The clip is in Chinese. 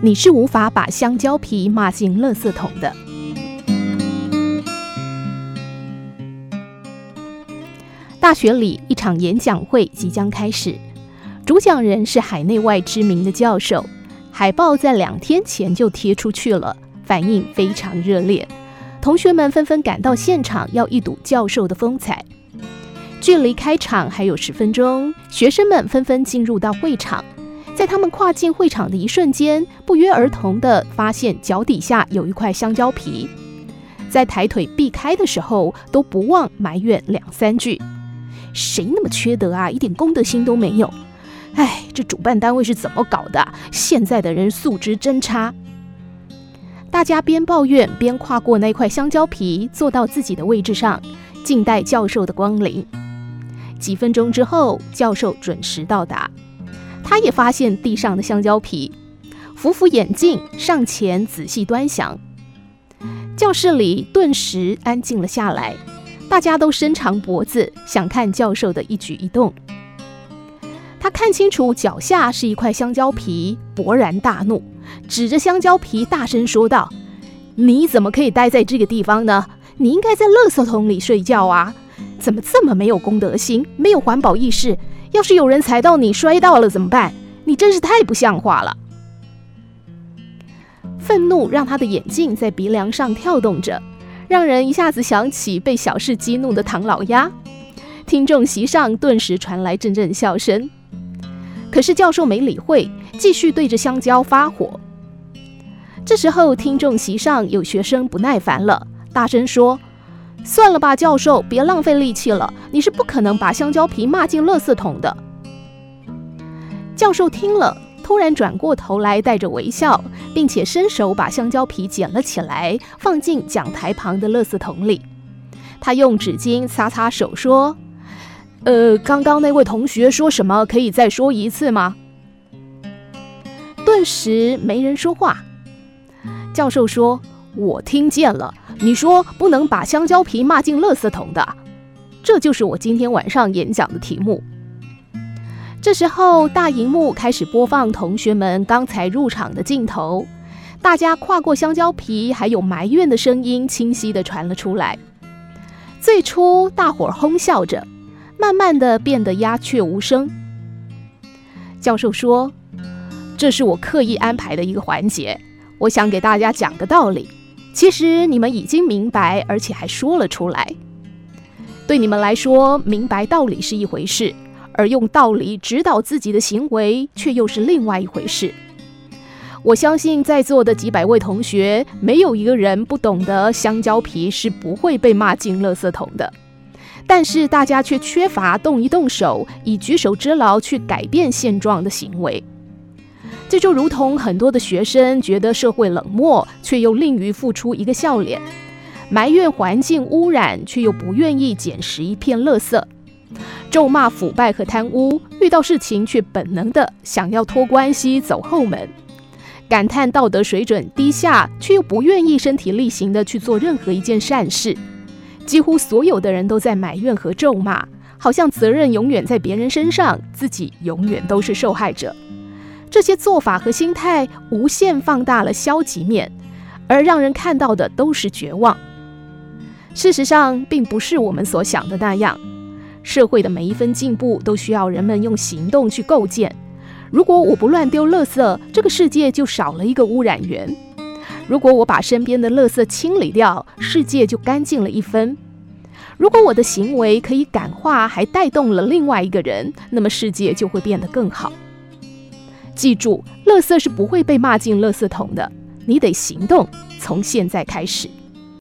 你是无法把香蕉皮骂进垃圾桶的。大学里一场演讲会即将开始，主讲人是海内外知名的教授，海报在两天前就贴出去了，反应非常热烈。同学们纷纷赶到现场，要一睹教授的风采。距离开场还有十分钟，学生们纷纷进入到会场。在他们跨进会场的一瞬间，不约而同地发现脚底下有一块香蕉皮。在抬腿避开的时候，都不忘埋怨两三句。谁那么缺德啊？一点公德心都没有！哎，这主办单位是怎么搞的？现在的人素质真差。大家边抱怨边跨过那块香蕉皮，坐到自己的位置上，静待教授的光临。几分钟之后，教授准时到达。他也发现地上的香蕉皮，扶扶眼镜，上前仔细端详。教室里顿时安静了下来。大家都伸长脖子，想看教授的一举一动。他看清楚脚下是一块香蕉皮，勃然大怒，指着香蕉皮大声说道：“你怎么可以待在这个地方呢？你应该在垃圾桶里睡觉啊！怎么这么没有公德心，没有环保意识？要是有人踩到你摔到了怎么办？你真是太不像话了！”愤怒让他的眼镜在鼻梁上跳动着。让人一下子想起被小事激怒的唐老鸭，听众席上顿时传来阵阵笑声。可是教授没理会，继续对着香蕉发火。这时候，听众席上有学生不耐烦了，大声说：“算了吧，教授，别浪费力气了，你是不可能把香蕉皮骂进垃圾桶的。”教授听了。突然转过头来，带着微笑，并且伸手把香蕉皮捡了起来，放进讲台旁的垃圾桶里。他用纸巾擦擦手，说：“呃，刚刚那位同学说什么？可以再说一次吗？”顿时没人说话。教授说：“我听见了，你说不能把香蕉皮骂进垃圾桶的，这就是我今天晚上演讲的题目。”这时候，大荧幕开始播放同学们刚才入场的镜头，大家跨过香蕉皮，还有埋怨的声音清晰地传了出来。最初，大伙儿哄笑着，慢慢地变得鸦雀无声。教授说：“这是我刻意安排的一个环节，我想给大家讲个道理。其实你们已经明白，而且还说了出来。对你们来说，明白道理是一回事。”而用道理指导自己的行为，却又是另外一回事。我相信在座的几百位同学，没有一个人不懂得香蕉皮是不会被骂进垃圾桶的。但是大家却缺乏动一动手，以举手之劳去改变现状的行为。这就如同很多的学生觉得社会冷漠，却又吝于付出一个笑脸；埋怨环境污染，却又不愿意捡拾一片垃圾。咒骂腐败和贪污，遇到事情却本能的想要托关系走后门；感叹道德水准低下，却又不愿意身体力行的去做任何一件善事。几乎所有的人都在埋怨和咒骂，好像责任永远在别人身上，自己永远都是受害者。这些做法和心态无限放大了消极面，而让人看到的都是绝望。事实上，并不是我们所想的那样。社会的每一分进步都需要人们用行动去构建。如果我不乱丢垃圾，这个世界就少了一个污染源；如果我把身边的垃圾清理掉，世界就干净了一分；如果我的行为可以感化，还带动了另外一个人，那么世界就会变得更好。记住，垃圾是不会被骂进垃圾桶的，你得行动，从现在开始。